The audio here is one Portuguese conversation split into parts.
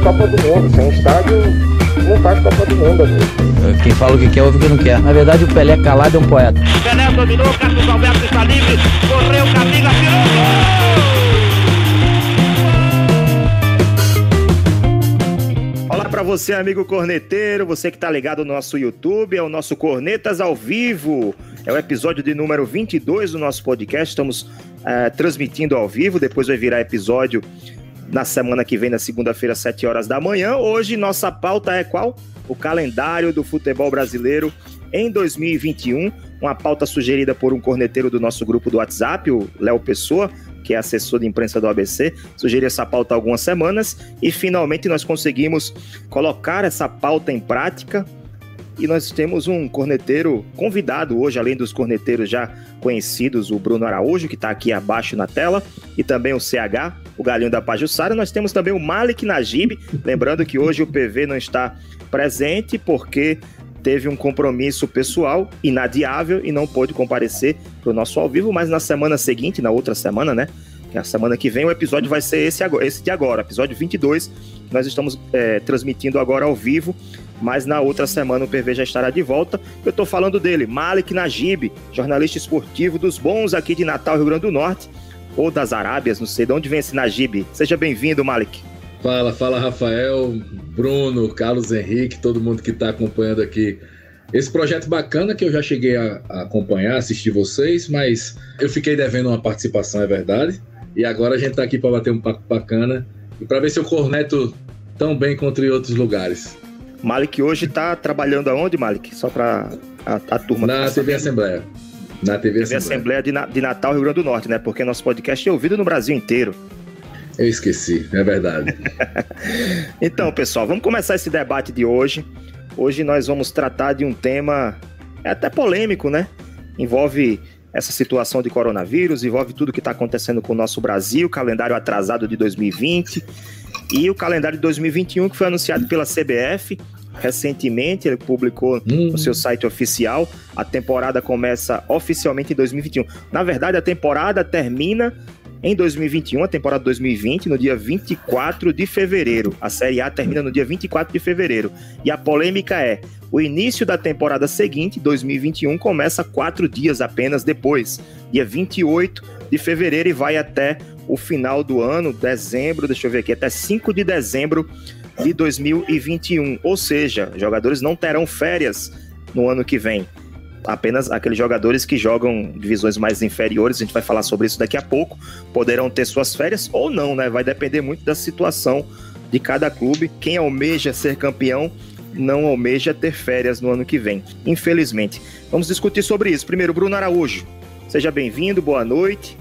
A Copa do Mundo. Sem estádio, não faz Copa do Mundo, amigo. Quem fala o que quer, ouve o que não quer. Na verdade, o Pelé calado é um poeta. Pelé dominou, Carlos Alberto está livre, correu, Camila, tirou gol! Olá para você, amigo corneteiro, você que tá ligado no nosso YouTube, é o nosso Cornetas ao Vivo. É o episódio de número 22 do nosso podcast. Estamos uh, transmitindo ao vivo, depois vai virar episódio na semana que vem, na segunda-feira, às 7 horas da manhã. Hoje, nossa pauta é qual? O calendário do futebol brasileiro em 2021. Uma pauta sugerida por um corneteiro do nosso grupo do WhatsApp, o Léo Pessoa, que é assessor de imprensa do ABC, sugeriu essa pauta há algumas semanas e finalmente nós conseguimos colocar essa pauta em prática e nós temos um corneteiro convidado hoje, além dos corneteiros já conhecidos, o Bruno Araújo, que está aqui abaixo na tela, e também o CH, o Galinho da Pajussara. Nós temos também o Malik Najib, lembrando que hoje o PV não está presente porque teve um compromisso pessoal inadiável e não pôde comparecer para o nosso ao vivo, mas na semana seguinte, na outra semana, né? Que é a semana que vem, o episódio vai ser esse, agora, esse de agora, episódio 22. Nós estamos é, transmitindo agora ao vivo mas na outra semana o PV já estará de volta. Eu estou falando dele, Malik Najib, jornalista esportivo dos bons aqui de Natal, Rio Grande do Norte, ou das Arábias, não sei de onde vem esse Najib. Seja bem-vindo, Malik. Fala, fala Rafael, Bruno, Carlos Henrique, todo mundo que está acompanhando aqui. Esse projeto bacana que eu já cheguei a, acompanhar, assistir vocês, mas eu fiquei devendo uma participação, é verdade. E agora a gente está aqui para bater um papo bacana e para ver se eu corneto tão bem em outros lugares. Malik hoje está trabalhando aonde, Malik? Só para a, a, turma. Na TV Assembleia. Na TV, TV Assembleia, de, de, Natal, Rio Grande do Norte, né? Porque nosso podcast é ouvido no Brasil inteiro. Eu esqueci, é verdade. então, pessoal, vamos começar esse debate de hoje. Hoje nós vamos tratar de um tema é até polêmico, né? Envolve essa situação de coronavírus, envolve tudo que está acontecendo com o nosso Brasil, calendário atrasado de 2020 e o calendário de 2021 que foi anunciado pela CBF recentemente, ele publicou hum. no seu site oficial. A temporada começa oficialmente em 2021. Na verdade, a temporada termina em 2021, a temporada 2020, no dia 24 de fevereiro. A Série A termina no dia 24 de fevereiro. E a polêmica é: o início da temporada seguinte, 2021, começa quatro dias apenas depois, dia 28 de fevereiro, e vai até o final do ano, dezembro, deixa eu ver aqui, até 5 de dezembro de 2021. Ou seja, jogadores não terão férias no ano que vem. Apenas aqueles jogadores que jogam divisões mais inferiores, a gente vai falar sobre isso daqui a pouco, poderão ter suas férias ou não, né? Vai depender muito da situação de cada clube. Quem almeja ser campeão não almeja ter férias no ano que vem, infelizmente. Vamos discutir sobre isso. Primeiro, Bruno Araújo. Seja bem-vindo, boa noite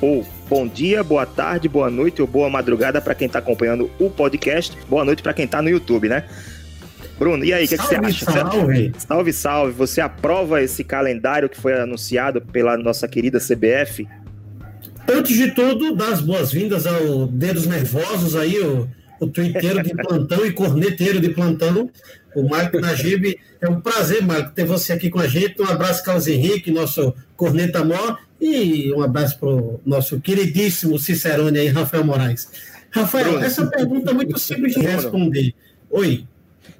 ou bom dia, boa tarde, boa noite ou boa madrugada para quem está acompanhando o podcast. Boa noite para quem está no YouTube, né? Bruno, e aí, o que, que, você acha? Salve. salve, salve. Você aprova esse calendário que foi anunciado pela nossa querida CBF? Antes de tudo, dar as boas-vindas ao Dedos Nervosos aí, o, o twitteiro de plantão e corneteiro de plantão, o Marco Najib. É um prazer, Marco, ter você aqui com a gente. Um abraço, Carlos Henrique, nosso corneta mó, e um abraço para o nosso queridíssimo Cicerone aí, Rafael Moraes. Rafael, essa pergunta é muito simples de responder. Oi.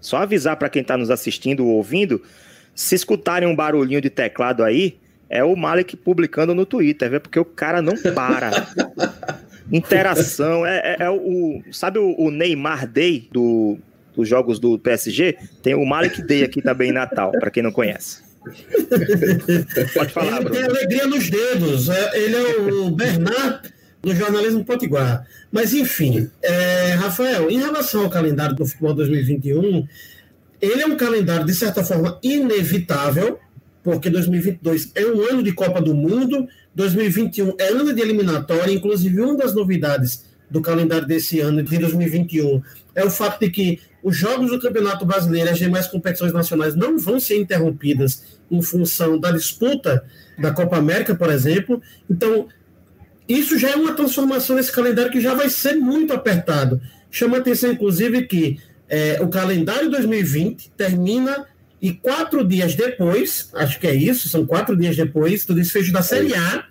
Só avisar para quem está nos assistindo ou ouvindo, se escutarem um barulhinho de teclado aí, é o Malik publicando no Twitter, viu? porque o cara não para. Interação, é, é, é, o. Sabe o, o Neymar Day do, dos jogos do PSG? Tem o Malik Day aqui também em Natal, para quem não conhece. Pode falar, ele. Tem alegria nos dedos. É, ele é o Bernard do jornalismo potiguar. Mas, enfim, é, Rafael, em relação ao calendário do futebol 2021, ele é um calendário, de certa forma, inevitável, porque 2022 é um ano de Copa do Mundo, 2021 é ano de eliminatória, inclusive uma das novidades do calendário desse ano, de 2021, é o fato de que os jogos do Campeonato Brasileiro e as demais competições nacionais não vão ser interrompidas em função da disputa da Copa América, por exemplo. Então, isso já é uma transformação nesse calendário que já vai ser muito apertado. Chama atenção, inclusive, que é, o calendário 2020 termina e quatro dias depois, acho que é isso, são quatro dias depois do desfecho da Série A,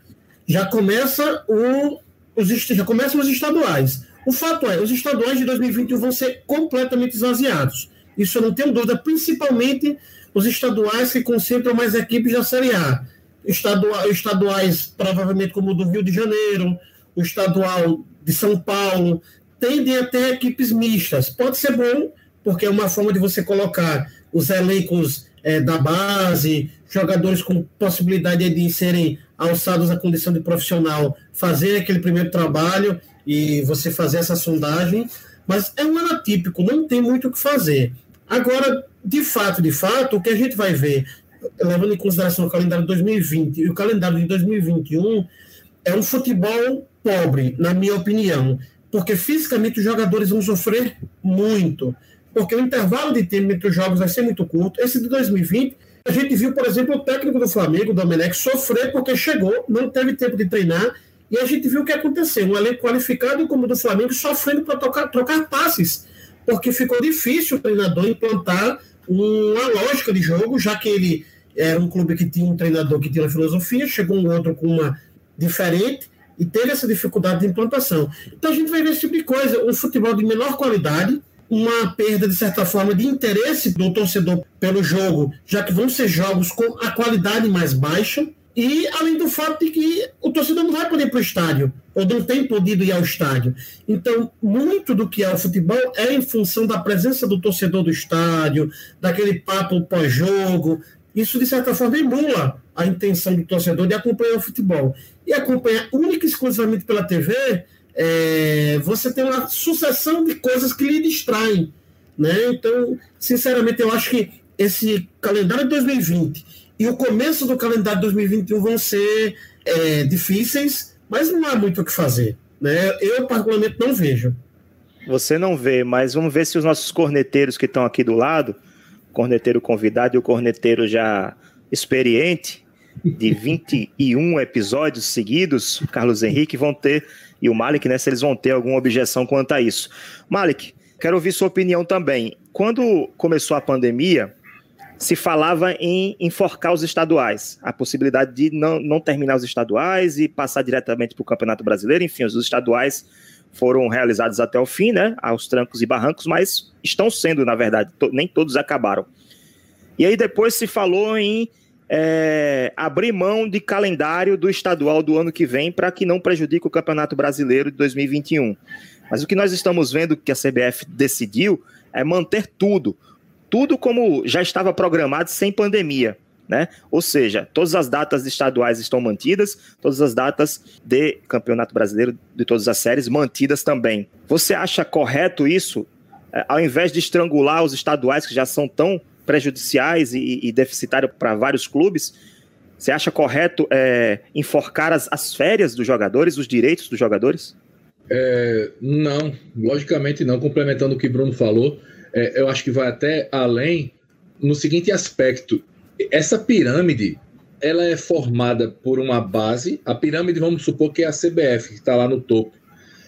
já começa o, os, já começam os estaduais. O fato é, os estaduais de 2021 vão ser completamente esvaziados. Isso eu não tenho dúvida, principalmente os estaduais que concentram mais equipes da Série A. Estadual, estaduais, provavelmente, como o do Rio de Janeiro, o estadual de São Paulo, tendem a ter equipes mistas. Pode ser bom, porque é uma forma de você colocar os elencos é, da base, jogadores com possibilidade de serem alçados à condição de profissional, fazer aquele primeiro trabalho e você fazer essa sondagem. Mas é um ano atípico, não tem muito o que fazer. Agora, de fato, de fato, o que a gente vai ver, levando em consideração o calendário de 2020 e o calendário de 2021, é um futebol pobre, na minha opinião, porque fisicamente os jogadores vão sofrer muito, porque o intervalo de tempo entre os jogos vai ser muito curto. Esse de 2020, a gente viu, por exemplo, o técnico do Flamengo, o Domenech, sofrer porque chegou, não teve tempo de treinar, e a gente viu o que aconteceu. Um elenco qualificado como o do Flamengo sofrendo para trocar passes, porque ficou difícil o treinador implantar uma lógica de jogo, já que ele era um clube que tinha um treinador que tinha uma filosofia, chegou um outro com uma diferente e teve essa dificuldade de implantação. Então a gente vai ver esse tipo de coisa, um futebol de menor qualidade, uma perda, de certa forma, de interesse do torcedor pelo jogo, já que vão ser jogos com a qualidade mais baixa, e além do fato de que o torcedor não vai poder ir para o estádio, ou não tem podido ir ao estádio. Então, muito do que é o futebol é em função da presença do torcedor do estádio, daquele papo pós-jogo. Isso, de certa forma, emula a intenção do torcedor de acompanhar o futebol. E acompanhar única e exclusivamente pela TV, é, você tem uma sucessão de coisas que lhe distraem. Né? Então, sinceramente, eu acho que esse calendário de 2020 e o começo do calendário de 2021 vão ser é, difíceis, mas não há muito o que fazer. Né? Eu, particularmente, não vejo. Você não vê, mas vamos ver se os nossos corneteiros que estão aqui do lado, corneteiro convidado e o corneteiro já experiente, de 21 episódios seguidos, Carlos Henrique vão ter, e o Malik, né, se eles vão ter alguma objeção quanto a isso. Malik, quero ouvir sua opinião também. Quando começou a pandemia, se falava em enforcar os estaduais, a possibilidade de não, não terminar os estaduais e passar diretamente para o Campeonato Brasileiro. Enfim, os estaduais foram realizados até o fim, né, aos trancos e barrancos, mas estão sendo, na verdade, to, nem todos acabaram. E aí depois se falou em é, abrir mão de calendário do estadual do ano que vem para que não prejudique o Campeonato Brasileiro de 2021. Mas o que nós estamos vendo que a CBF decidiu é manter tudo tudo como já estava programado sem pandemia. Né? Ou seja, todas as datas estaduais estão mantidas, todas as datas de Campeonato Brasileiro de todas as séries mantidas também. Você acha correto isso? É, ao invés de estrangular os estaduais que já são tão prejudiciais e, e deficitários para vários clubes, você acha correto é, enforcar as, as, férias dos jogadores, os direitos dos jogadores? É, não, logicamente não. Complementando o que Bruno falou, é, eu acho que vai até além no seguinte aspecto: essa pirâmide ela é formada por uma base. A pirâmide, vamos supor que é a CBF, que está lá no topo.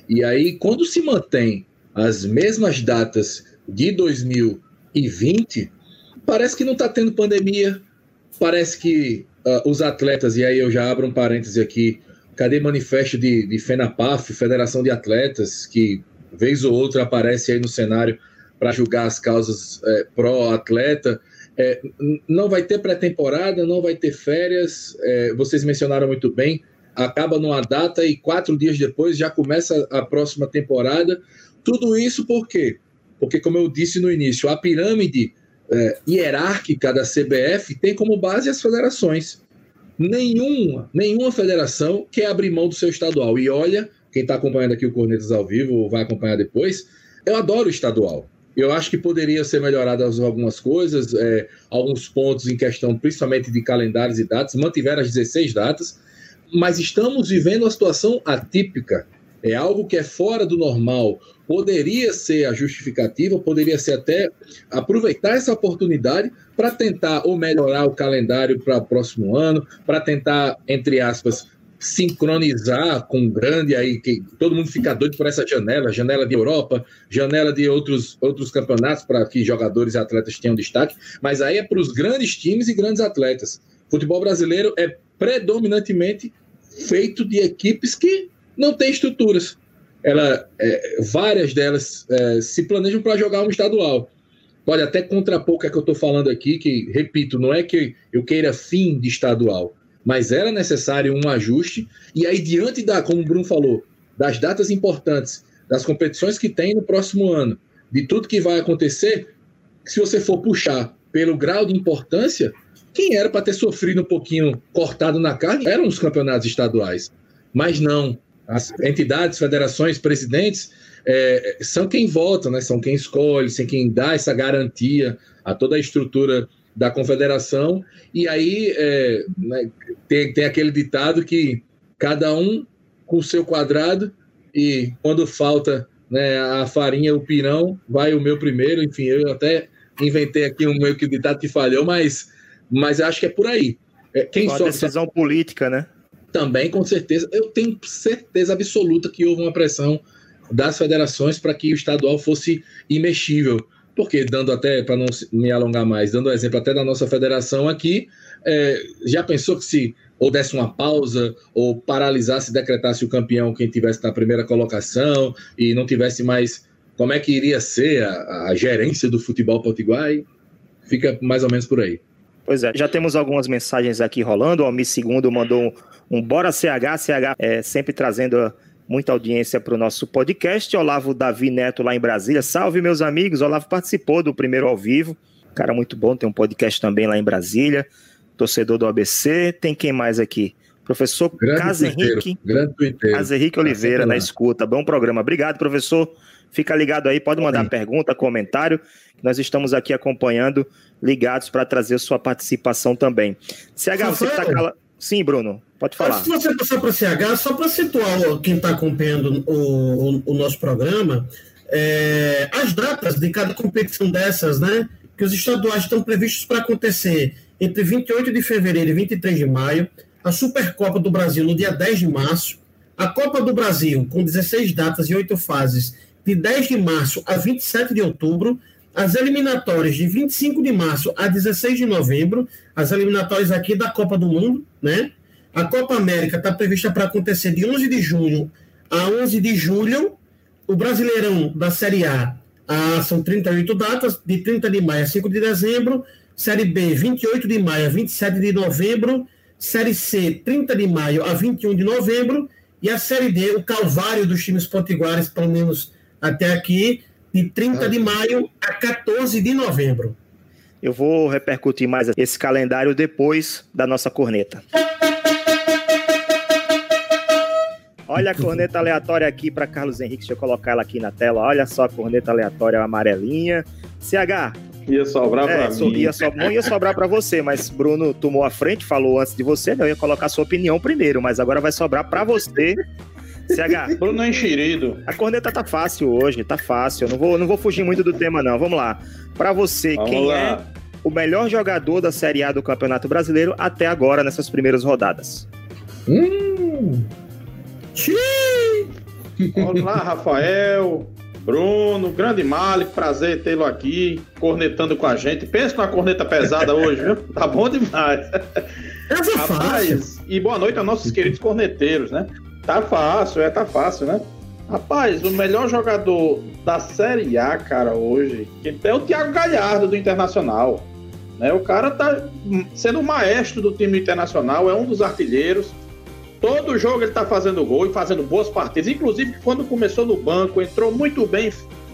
E aí, quando se mantém as mesmas datas de 2020, parece que não está tendo pandemia, parece que uh, os atletas, e aí eu já abro um parêntese aqui, cadê manifesto de, de FENAPAF, Federação de Atletas, que vez ou outra aparece aí no cenário para julgar as causas é, pró-atleta. É, não vai ter pré-temporada, não vai ter férias. É, vocês mencionaram muito bem. Acaba numa data e quatro dias depois já começa a próxima temporada. Tudo isso por quê? Porque, como eu disse no início, a pirâmide é, hierárquica da CBF tem como base as federações. Nenhuma, nenhuma federação quer abrir mão do seu estadual. E olha, quem está acompanhando aqui o Cornetas ao vivo ou vai acompanhar depois, eu adoro o estadual. Eu acho que poderia ser melhoradas algumas coisas, é, alguns pontos em questão, principalmente de calendários e datas. Mantiveram as 16 datas, mas estamos vivendo uma situação atípica. É algo que é fora do normal. Poderia ser a justificativa, poderia ser até aproveitar essa oportunidade para tentar ou melhorar o calendário para o próximo ano, para tentar, entre aspas, sincronizar com grande aí, que todo mundo fica doido por essa janela, janela de Europa, janela de outros, outros campeonatos para que jogadores e atletas tenham destaque, mas aí é para os grandes times e grandes atletas. Futebol brasileiro é predominantemente feito de equipes que não têm estruturas. ela, é, várias delas é, se planejam para jogar um estadual. Pode até contrapor o que, é que eu estou falando aqui, que, repito, não é que eu queira fim de estadual, mas era necessário um ajuste. E aí, diante da, como o Bruno falou, das datas importantes, das competições que tem no próximo ano, de tudo que vai acontecer, se você for puxar pelo grau de importância, quem era para ter sofrido um pouquinho cortado na carne eram os campeonatos estaduais. Mas não. As entidades, federações, presidentes é, são quem vota, né? são quem escolhe, são quem dá essa garantia a toda a estrutura da confederação. E aí é, né, tem, tem aquele ditado que cada um com o seu quadrado e quando falta né, a farinha, o pirão, vai o meu primeiro. Enfim, eu até inventei aqui um meio que ditado que falhou, mas, mas acho que é por aí. É, quem Uma decisão política, né? Também, com certeza. Eu tenho certeza absoluta que houve uma pressão das federações para que o estadual fosse imexível. Porque, dando até, para não me alongar mais, dando um exemplo até da nossa federação aqui, é, já pensou que se ou desse uma pausa, ou paralisasse, decretasse o campeão quem tivesse na primeira colocação e não tivesse mais. Como é que iria ser a, a gerência do futebol potiguar? Fica mais ou menos por aí. Pois é, já temos algumas mensagens aqui rolando. O Almi Segundo mandou um, Bora CH, CH é, sempre trazendo muita audiência para o nosso podcast. Olavo Davi Neto lá em Brasília. Salve, meus amigos. Olavo participou do primeiro ao vivo. Cara, muito bom. Tem um podcast também lá em Brasília. Torcedor do ABC. Tem quem mais aqui? Professor Casa Henrique. Henrique Oliveira na escuta. Bom programa. Obrigado, professor. Fica ligado aí, pode mandar Sim. pergunta, comentário. Nós estamos aqui acompanhando, ligados para trazer sua participação também. CH, você está calado. Sim, Bruno, pode falar. Antes de você passar para CH, só para situar quem está acompanhando o, o, o, nosso programa, é, as datas de cada competição dessas, né? Que os estaduais estão previstos para acontecer entre 28 de fevereiro e 23 de maio, a Supercopa do Brasil no dia 10 de março, a Copa do Brasil com 16 datas e 8 fases, de 10 de março a 27 de outubro, as eliminatórias de 25 de março a 16 de novembro, as eliminatórias aqui da Copa do Mundo, né? A Copa América está prevista para acontecer de 11 de junho a 11 de julho. O Brasileirão da Série A, são 38 datas, de 30 de maio a 5 de dezembro. Série B, 28 de maio a 27 de novembro. Série C, 30 de maio a 21 de novembro. E a Série D, o calvário dos times potiguares, pelo menos até aqui, de 30 de maio a 14 de novembro. Eu vou repercutir mais esse calendário depois da nossa corneta. Olha a corneta aleatória aqui para Carlos Henrique. Deixa eu colocar ela aqui na tela. Olha só a corneta aleatória amarelinha. CH. Ia sobrar é, para mim. Ia so, não ia sobrar para você, mas Bruno tomou a frente, falou antes de você. Né? Eu ia colocar a sua opinião primeiro, mas agora vai sobrar para você CH. Bruno enxerido. A corneta tá fácil hoje, tá fácil. Eu não vou, não vou fugir muito do tema, não. Vamos lá. Para você, Vamos quem lá. é o melhor jogador da Série A do Campeonato Brasileiro até agora nessas primeiras rodadas? Hum. Olá, Rafael. Bruno, grande Malik, prazer tê-lo aqui, cornetando com a gente. Pensa numa corneta pesada hoje, viu? Tá bom demais. Essa é Rapaz, e boa noite a nossos queridos corneteiros, né? Tá fácil, é, tá fácil, né? Rapaz, o melhor jogador da Série A, cara, hoje, é o Thiago Galhardo do Internacional. Né? O cara tá sendo o maestro do time internacional, é um dos artilheiros. Todo jogo ele tá fazendo gol e fazendo boas partidas. Inclusive, quando começou no banco, entrou muito bem,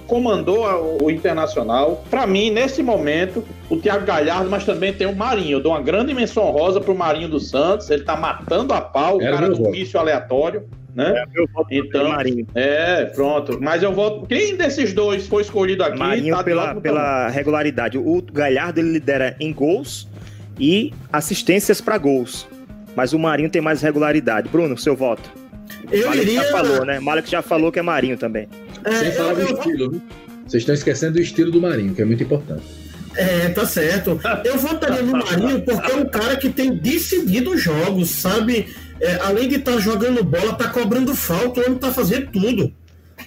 comandou o Internacional. Para mim, nesse momento, o Thiago Galhardo, mas também tem o Marinho. Eu dou uma grande menção rosa pro Marinho do Santos. Ele tá matando a pau, o cara do míssil aleatório. Né? É, então, Marinho. é, pronto. Mas eu voto. Quem desses dois foi escolhido aqui? Marinho tá pela, pela regularidade. O Galhardo ele lidera em gols e assistências para gols. Mas o Marinho tem mais regularidade. Bruno, seu voto. Eu iria... já falou, né? Malek já falou que é Marinho também. É, Sem falar do estilo, viu? Vocês estão esquecendo do estilo do Marinho, que é muito importante. É, tá certo. Eu votaria no Marinho porque é um cara que tem decidido jogos, sabe? É, além de estar tá jogando bola, tá cobrando falta, o homem tá fazendo tudo.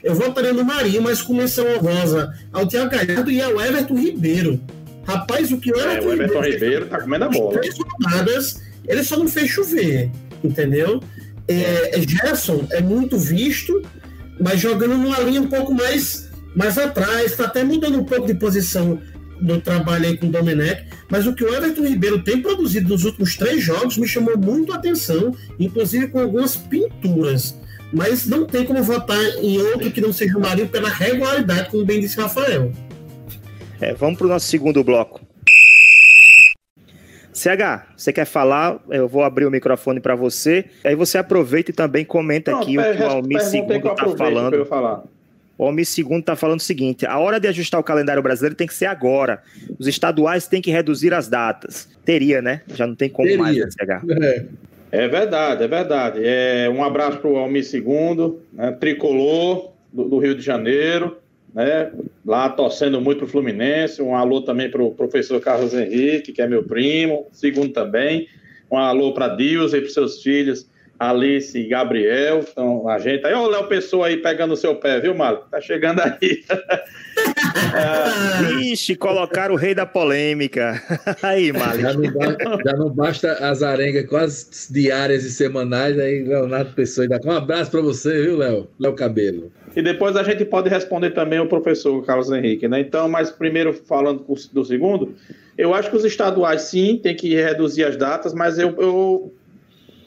Eu votaria no Marinho, mas com menção honrosa ao Thiago Galhardo e ao Everton Ribeiro. Rapaz, o que o Everton, é, o Everton Ribeiro, Ribeiro tá comendo a bola. Três rodadas, ele só não fez chover, entendeu? É, Gerson é muito visto, mas jogando numa linha um pouco mais, mais atrás, está até mudando um pouco de posição no trabalho aí com o Domenech, mas o que o Everton Ribeiro tem produzido nos últimos três jogos me chamou muito a atenção, inclusive com algumas pinturas. Mas não tem como votar em outro que não seja o Marinho pela regularidade, como bem disse Rafael. É, vamos para o nosso segundo bloco. CH, você quer falar? Eu vou abrir o microfone para você. Aí você aproveita e também comenta aqui o que o Almir Segundo está falando. O Almir Segundo está falando o seguinte: a hora de ajustar o calendário brasileiro tem que ser agora. Os estaduais têm que reduzir as datas. Teria, né? Já não tem como Teria. mais, né, CH? É. é. verdade, é verdade. É, um abraço para o Almir Segundo, né, tricolor do, do Rio de Janeiro né? Lá torcendo muito pro Fluminense. Um alô também pro professor Carlos Henrique, que é meu primo, segundo também. Um alô para Deus e para seus filhos, Alice e Gabriel, estão a gente. Aí, o Léo Pessoa aí pegando o seu pé, viu, Mário? Tá chegando aí. é... Ixi, colocaram o rei da polêmica. aí, Mário. Já, já, não basta as arengas quase diárias e semanais, aí Leonardo Pessoa dá um abraço para você, viu, Léo? Léo Cabelo. E depois a gente pode responder também o professor Carlos Henrique, né? Então, mas primeiro falando do segundo, eu acho que os estaduais sim tem que reduzir as datas, mas eu, eu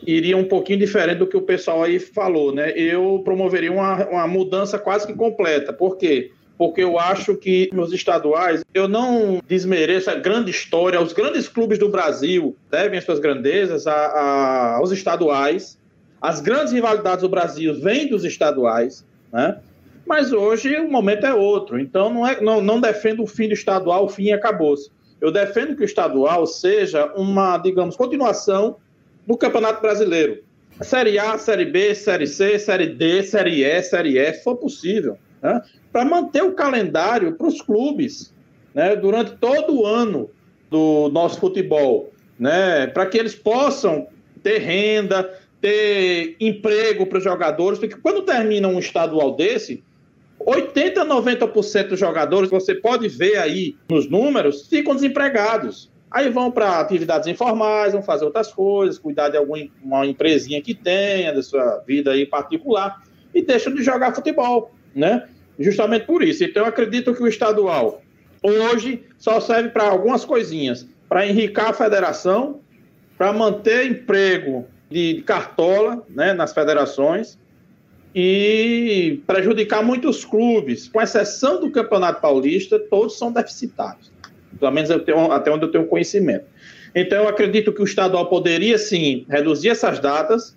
iria um pouquinho diferente do que o pessoal aí falou, né? Eu promoveria uma, uma mudança quase que completa. Por quê? Porque eu acho que nos estaduais, eu não desmereço a grande história, os grandes clubes do Brasil devem as suas grandezas a, a, aos estaduais. As grandes rivalidades do Brasil vêm dos estaduais. Né? Mas hoje o momento é outro. Então não, é, não, não defendo o fim do estadual, o fim acabou-se. Eu defendo que o estadual seja uma, digamos, continuação do Campeonato Brasileiro. Série A, Série B, Série C, Série D, Série E, Série F, se for possível. Né? Para manter o calendário para os clubes né? durante todo o ano do nosso futebol. Né? Para que eles possam ter renda, ter emprego para os jogadores, porque quando termina um estadual desse, 80, 90% dos jogadores, você pode ver aí nos números, ficam desempregados. Aí vão para atividades informais, vão fazer outras coisas, cuidar de alguma empresinha que tenha, da sua vida aí particular, e deixam de jogar futebol, né? Justamente por isso. Então, eu acredito que o estadual hoje só serve para algumas coisinhas, para enricar a federação, para manter emprego de cartola né, nas federações e prejudicar muitos clubes, com exceção do Campeonato Paulista, todos são deficitários. Pelo menos tenho, até onde eu tenho conhecimento. Então, eu acredito que o estadual poderia, sim, reduzir essas datas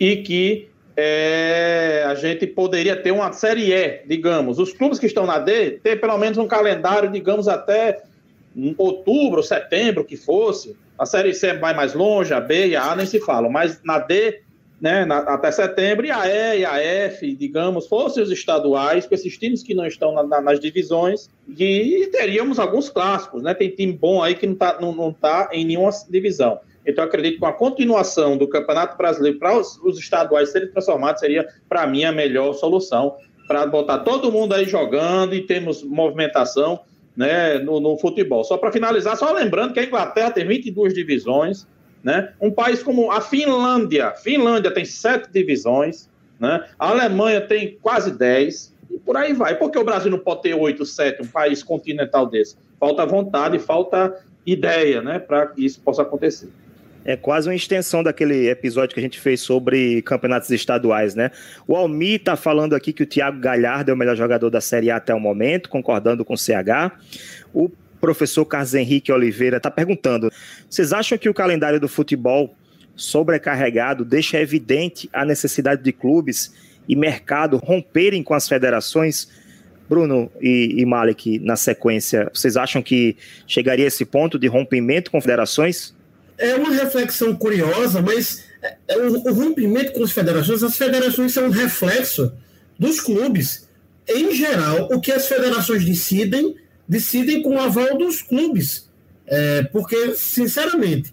e que é, a gente poderia ter uma Série E, digamos. Os clubes que estão na D, ter pelo menos um calendário, digamos, até outubro, setembro, que fosse, a Série C vai mais longe, a B e a A nem se falam, mas na D, né, na, até setembro, e a E e a F, digamos, fossem os estaduais, com esses times que não estão na, na, nas divisões, e teríamos alguns clássicos, né? Tem time bom aí que não está não, não tá em nenhuma divisão. Então, acredito que com a continuação do Campeonato Brasileiro para os, os estaduais serem transformados seria, para mim, a melhor solução para botar todo mundo aí jogando e temos movimentação né, no, no futebol. Só para finalizar, só lembrando que a Inglaterra tem 22 divisões, né? Um país como a Finlândia, Finlândia tem sete divisões, né? A Alemanha tem quase 10 e por aí vai. Por que o Brasil não pode ter oito, sete, um país continental desse? Falta vontade, falta ideia, né, para que isso possa acontecer é quase uma extensão daquele episódio que a gente fez sobre campeonatos estaduais, né? O Almi tá falando aqui que o Thiago Galhardo é o melhor jogador da Série A até o momento, concordando com o CH. O professor Carlos Henrique Oliveira está perguntando: vocês acham que o calendário do futebol sobrecarregado deixa evidente a necessidade de clubes e mercado romperem com as federações? Bruno e, e na sequência, vocês acham que chegaria esse ponto de rompimento com federações? É uma reflexão curiosa, mas é, é o, o, rompimento com as federações, as federações são um reflexo dos clubes. Em geral, o que as federações decidem, decidem com o aval dos clubes. É, porque, sinceramente,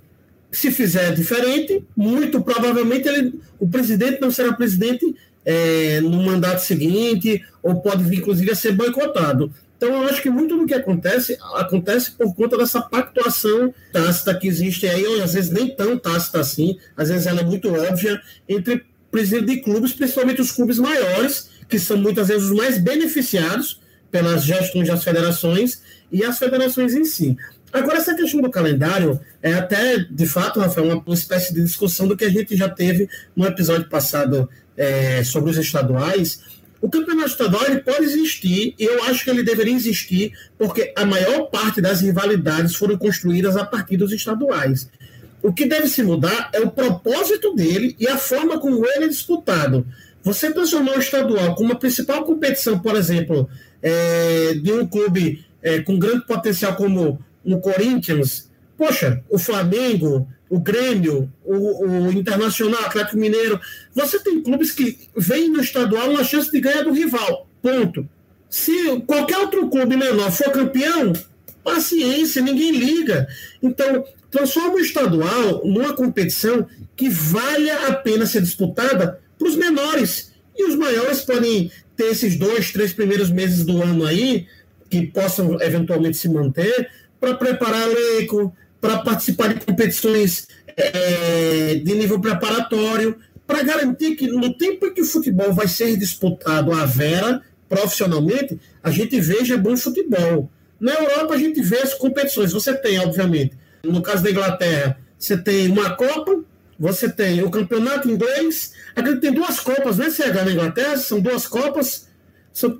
se fizer diferente, muito provavelmente ele, o presidente não será presidente é, no mandato seguinte, ou pode vir, inclusive, a ser boicotado. Então, eu acho que muito do que acontece, acontece por conta dessa pactuação tácita que existe aí, ou às vezes nem tão tácita assim, às vezes ela é muito óbvia, entre presidentes de clubes, principalmente os clubes maiores, que são muitas vezes os mais beneficiados pelas gestões das federações e as federações em si. Agora, essa questão do calendário é até, de fato, Rafael, uma, uma espécie de discussão do que a gente já teve no episódio passado é, sobre os estaduais. O campeonato estadual ele pode existir, e eu acho que ele deveria existir, porque a maior parte das rivalidades foram construídas a partir dos estaduais. O que deve se mudar é o propósito dele e a forma como ele é disputado. Você transformar o estadual como a principal competição, por exemplo, é, de um clube é, com grande potencial como o Corinthians, poxa, o Flamengo, o Grêmio, o, o Internacional, o Atlético Mineiro, você tem clubes que vêm no estadual uma chance de ganhar do rival. Ponto. Se qualquer outro clube menor for campeão, paciência, ninguém liga. Então, transforma o estadual numa competição que valha a pena ser disputada para os menores. E os maiores podem ter esses dois, três primeiros meses do ano aí, que possam eventualmente se manter, para preparar elenco, para participar de competições é, de nível preparatório, para garantir que no tempo em que o futebol vai ser disputado à vera, profissionalmente, a gente veja bom futebol. Na Europa, a gente vê as competições. Você tem, obviamente, no caso da Inglaterra, você tem uma Copa, você tem o campeonato inglês. Aqui tem duas Copas, né, CH, na Inglaterra? São duas Copas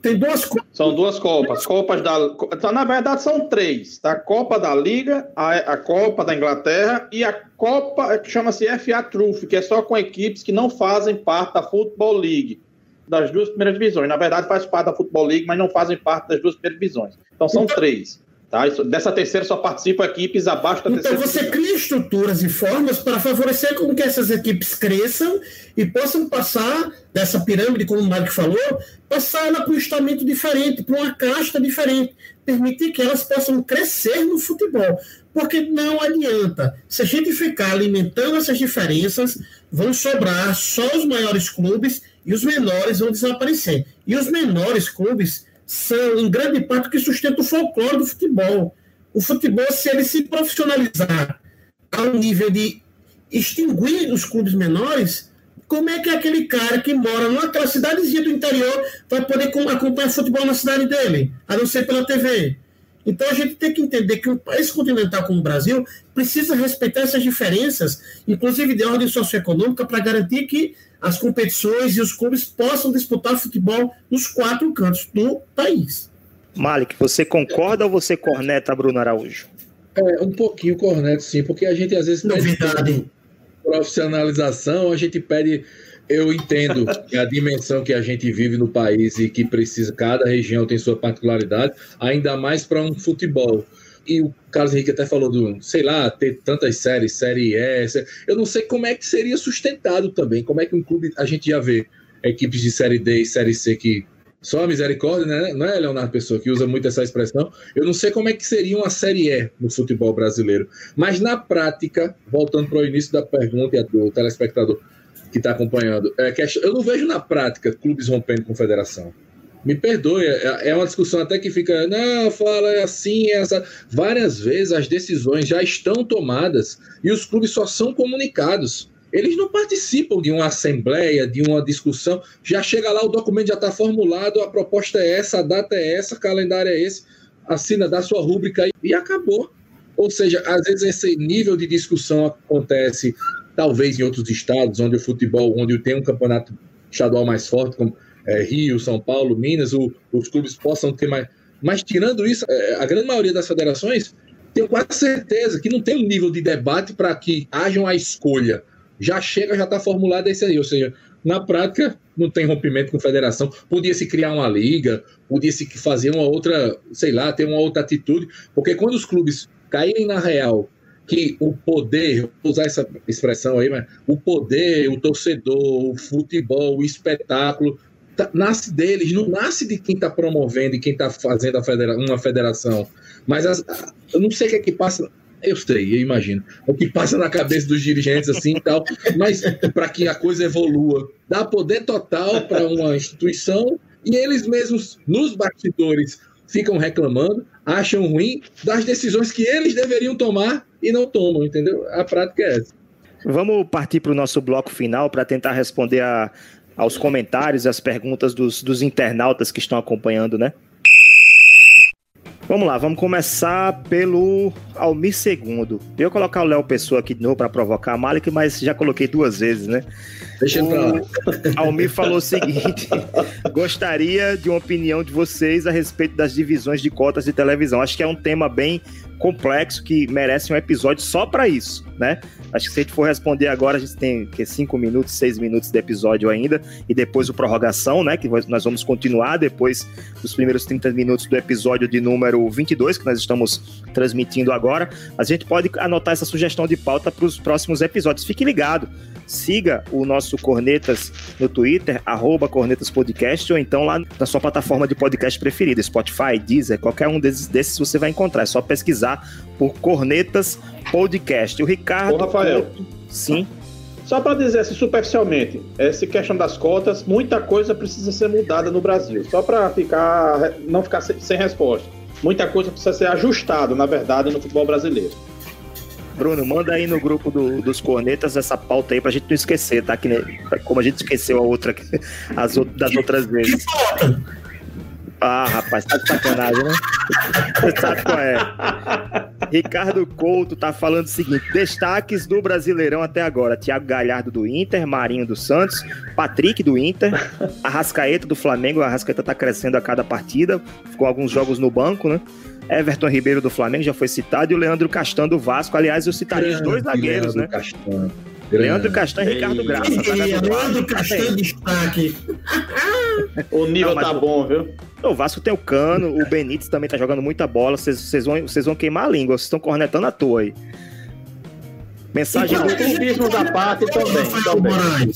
tem duas Copas. São duas Copas. Copas da. Na verdade, são três. Tá? A Copa da Liga, a, a Copa da Inglaterra e a Copa que chama-se FA Trophy, que é só com equipes que não fazem parte da Football League, das duas primeiras divisões. Na verdade, faz parte da Football League, mas não fazem parte das duas primeiras divisões. Então são então, três. Tá? Dessa terceira só participam equipes abaixo da então, terceira. Então você divisão. cria estruturas e formas para favorecer com que essas equipes cresçam e possam passar dessa pirâmide, como o Mário falou, passar ela para um estamento diferente, para uma casta diferente, permitir que elas possam crescer no futebol. Porque não adianta. Se a gente ficar alimentando essas diferenças, vão sobrar só os maiores clubes e os menores vão desaparecer. E os menores clubes são, em grande parte, o que sustenta o folclore do futebol. O futebol, se ele se profissionalizar ao nível de extinguir os clubes menores, como é que aquele cara que mora numa cidadezinha do interior vai poder acompanhar futebol na cidade dele, a não ser pela TV? Então a gente tem que entender que um país continental como o Brasil precisa respeitar essas diferenças, inclusive de ordem socioeconômica, para garantir que as competições e os clubes possam disputar futebol nos quatro cantos do país. Malik, você concorda ou você corneta Bruno Araújo? É, um pouquinho corneto, sim, porque a gente às vezes Novidade. profissionalização, a gente pede. Eu entendo a dimensão que a gente vive no país e que precisa, cada região tem sua particularidade, ainda mais para um futebol e o Carlos Henrique até falou do, sei lá, ter tantas séries, série E, eu não sei como é que seria sustentado também, como é que um clube, a gente já vê equipes de série D e série C que só a misericórdia, né? Não é, Leonardo Pessoa que usa muito essa expressão. Eu não sei como é que seria uma série E no futebol brasileiro. Mas na prática, voltando para o início da pergunta do telespectador que está acompanhando, é, eu não vejo na prática clubes rompendo com federação. Me perdoe, é, é uma discussão até que fica, não, fala é assim, é essa. Várias vezes as decisões já estão tomadas e os clubes só são comunicados. Eles não participam de uma assembleia, de uma discussão. Já chega lá, o documento já está formulado, a proposta é essa, a data é essa, o calendário é esse, assina, dá sua rúbrica e acabou. Ou seja, às vezes esse nível de discussão acontece, talvez em outros estados, onde o futebol, onde tem um campeonato estadual mais forte, como é, Rio, São Paulo, Minas, o, os clubes possam ter mais. Mas tirando isso, é, a grande maioria das federações tenho quase certeza que não tem um nível de debate para que haja uma escolha. Já chega, já está formulada isso aí. Ou seja, na prática, não tem rompimento com federação. Podia se criar uma liga, podia se fazer uma outra, sei lá, ter uma outra atitude. Porque quando os clubes caírem na real que o poder, vou usar essa expressão aí, mas o poder, o torcedor, o futebol, o espetáculo Tá, nasce deles, não nasce de quem está promovendo e quem está fazendo federa uma federação. Mas as, eu não sei o que é que passa. Eu sei, eu imagino. O que passa na cabeça dos dirigentes assim e tal, mas para que a coisa evolua. Dá poder total para uma instituição e eles mesmos, nos bastidores, ficam reclamando, acham ruim das decisões que eles deveriam tomar e não tomam, entendeu? A prática é essa. Vamos partir para o nosso bloco final para tentar responder a, aos comentários e às perguntas dos, dos internautas que estão acompanhando, né? Vamos lá, vamos começar pelo Almir Segundo. Eu colocar o Léo Pessoa aqui de novo para provocar a Malik, mas já coloquei duas vezes, né? Deixa eu o Almir falou o seguinte: gostaria de uma opinião de vocês a respeito das divisões de cotas de televisão. Acho que é um tema bem complexo que merece um episódio só para isso, né? Acho que se a gente for responder agora, a gente tem que cinco minutos, seis minutos de episódio ainda e depois o prorrogação, né? Que nós vamos continuar depois dos primeiros 30 minutos do episódio de número 22 que nós estamos transmitindo agora. A gente pode anotar essa sugestão de pauta para os próximos episódios. Fique ligado siga o nosso Cornetas no Twitter, arroba Cornetas Podcast, ou então lá na sua plataforma de podcast preferida, Spotify, Deezer, qualquer um desses, desses você vai encontrar. É só pesquisar por Cornetas Podcast. O Ricardo. Ô, Rafael. Sim. Só para dizer assim, superficialmente, essa questão das cotas, muita coisa precisa ser mudada no Brasil. Só para ficar, não ficar sem resposta. Muita coisa precisa ser ajustada, na verdade, no futebol brasileiro. Bruno, manda aí no grupo do, dos cornetas essa pauta aí pra gente não esquecer, tá? Que, como a gente esqueceu a outra, as, das outras vezes. Ah, rapaz, tá de sacanagem, né? Você sabe qual é. Ricardo Couto tá falando o seguinte: destaques do Brasileirão até agora: Thiago Galhardo do Inter, Marinho do Santos, Patrick do Inter, Arrascaeta do Flamengo. A Arrascaeta tá crescendo a cada partida, ficou alguns jogos no banco, né? Everton Ribeiro do Flamengo já foi citado e o Leandro Castan do Vasco. Aliás, eu citaria os dois zagueiros, Leandro né? Castan. Leandro Castan e Ricardo Graça. Tá Leandro Castan destaque. o nível Não, tá bom, viu? O Vasco tem o Cano, o Benítez também tá jogando muita bola. Vocês vão, vão queimar a língua, vocês estão cornetando à toa aí. Mensagem do clubismo da parte também. também.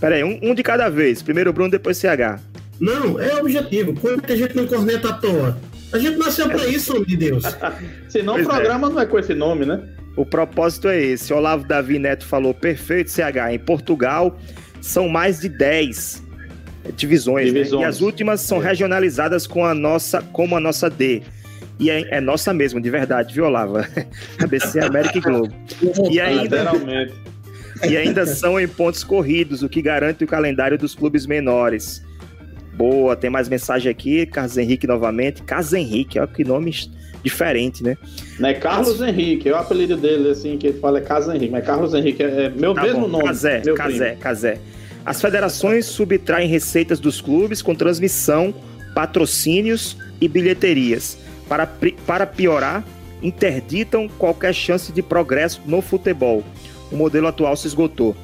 Pera aí, um, um, de cada vez. Primeiro Bruno, depois CH. Não, é objetivo. Quando que a gente não corneta à toa? A gente nasceu para isso, homem de Deus. Senão pois o programa é. não é com esse nome, né? O propósito é esse. Olavo Davi Neto falou perfeito, CH. Em Portugal são mais de 10 divisões, divisões. Né? e as últimas são é. regionalizadas com a nossa, como a nossa D. E é, é nossa mesmo, de verdade, viu, Olavo? ABC América e Globo. E ainda, e ainda são em pontos corridos, o que garante o calendário dos clubes menores. Boa, tem mais mensagem aqui. Carlos Henrique novamente. Carlos Henrique, olha que nome diferente, né? Não é Carlos As... Henrique, é o apelido dele, assim, que ele fala é Carlos Henrique, mas Carlos Henrique é, é meu tá mesmo bom. nome. Casé, Casé, Casé. As federações subtraem receitas dos clubes com transmissão, patrocínios e bilheterias. Para, para piorar, interditam qualquer chance de progresso no futebol. O modelo atual se esgotou.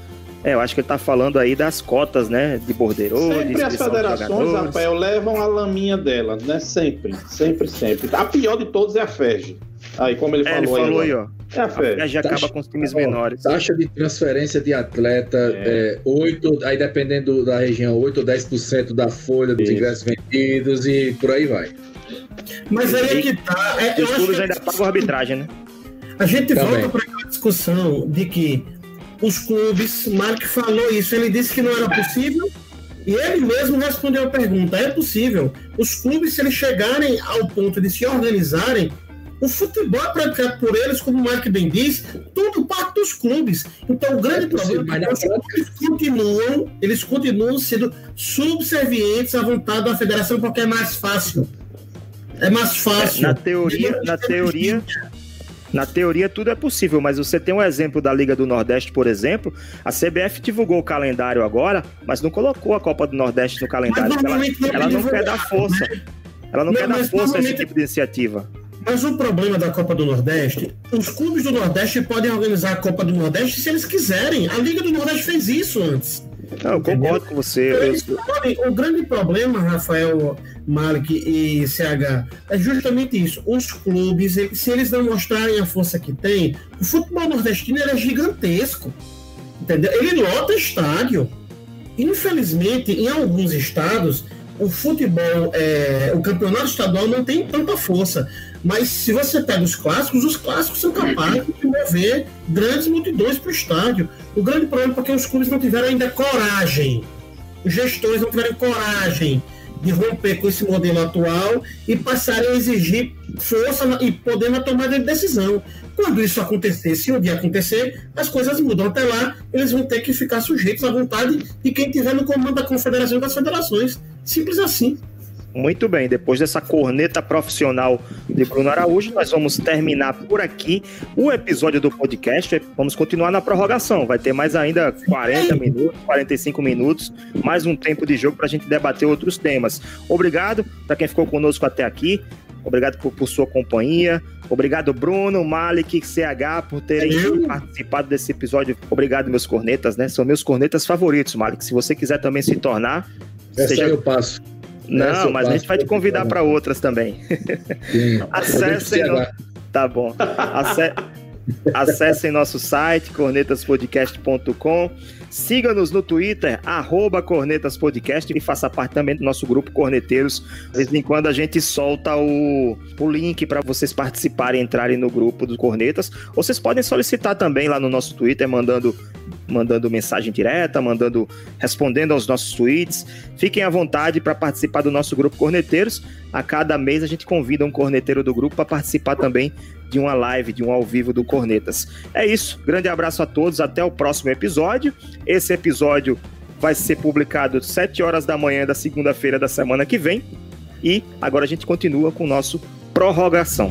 É, eu acho que ele tá falando aí das cotas, né? De bordeiro. Sempre as federações, Rafael, levam a laminha delas, né? Sempre, sempre, sempre. A pior de todos é a FEG. Aí, como ele é, falou, ele falou aí, ó. É a FEG. A FEG acaba com os times ó, menores. Taxa de transferência de atleta, é. É, 8, aí dependendo da região, 8 ou 10% da folha dos ingressos vendidos e por aí vai. Mas aí é que tá. É, os clubes ainda pagam arbitragem, né? A gente Também. volta para aquela discussão de que os clubes. Mark falou isso, ele disse que não era possível. E ele mesmo respondeu a pergunta: é possível. Os clubes, se eles chegarem ao ponto de se organizarem, o futebol é praticado por eles, como o Mark bem diz, tudo parte dos clubes. Então, o grande é problema é que os clubes continuam, eles continuam sendo subservientes à vontade da federação porque é mais fácil. É mais fácil. Na teoria, na teoria, na teoria, tudo é possível, mas você tem um exemplo da Liga do Nordeste, por exemplo. A CBF divulgou o calendário agora, mas não colocou a Copa do Nordeste no calendário. Ela, ela, não quer dar força. Ela não, não quer dar força a esse tipo de iniciativa. Mas o problema da Copa do Nordeste, os clubes do Nordeste podem organizar a Copa do Nordeste se eles quiserem. A Liga do Nordeste fez isso antes. Não, eu concordo com você. Eu... O grande problema, Rafael, Malik e CH, é justamente isso. Os clubes, se eles não mostrarem a força que tem, o futebol nordestino é gigantesco. Entendeu? Ele lota estádio. Infelizmente, em alguns estados, o futebol, é, o campeonato estadual não tem tanta força. Mas se você pega os clássicos, os clássicos são capazes de mover grandes multidões para o estádio. O grande problema é porque os clubes não tiveram ainda coragem. Os gestores não tiveram coragem de romper com esse modelo atual e passarem a exigir força e poder na tomada de decisão. Quando isso acontecer, se o dia acontecer, as coisas mudam. Até lá, eles vão ter que ficar sujeitos à vontade de quem estiver no comando da confederação das federações. Simples assim. Muito bem, depois dessa corneta profissional de Bruno Araújo, nós vamos terminar por aqui o episódio do podcast. Vamos continuar na prorrogação. Vai ter mais ainda 40 minutos, 45 minutos, mais um tempo de jogo para a gente debater outros temas. Obrigado para quem ficou conosco até aqui. Obrigado por, por, sua companhia. Obrigado, Bruno, Malik, CH, por terem participado desse episódio. Obrigado, meus cornetas, né? São meus cornetas favoritos, Malik. Se você quiser também se tornar. Essa seja... eu passo. Não, mas a gente vai te convidar para outras também. Sim. Acessem. No... Tá bom. Acessem nosso site, cornetaspodcast.com. Siga-nos no Twitter, arroba cornetaspodcast e faça parte também do nosso grupo Corneteiros. De vez em quando a gente solta o, o link para vocês participarem, entrarem no grupo dos Cornetas. Ou vocês podem solicitar também lá no nosso Twitter, mandando mandando mensagem direta, mandando respondendo aos nossos tweets. Fiquem à vontade para participar do nosso grupo Corneteiros. A cada mês a gente convida um corneteiro do grupo para participar também de uma live, de um ao vivo do Cornetas. É isso. Grande abraço a todos. Até o próximo episódio. Esse episódio vai ser publicado às 7 horas da manhã da segunda-feira da semana que vem. E agora a gente continua com o nosso prorrogação.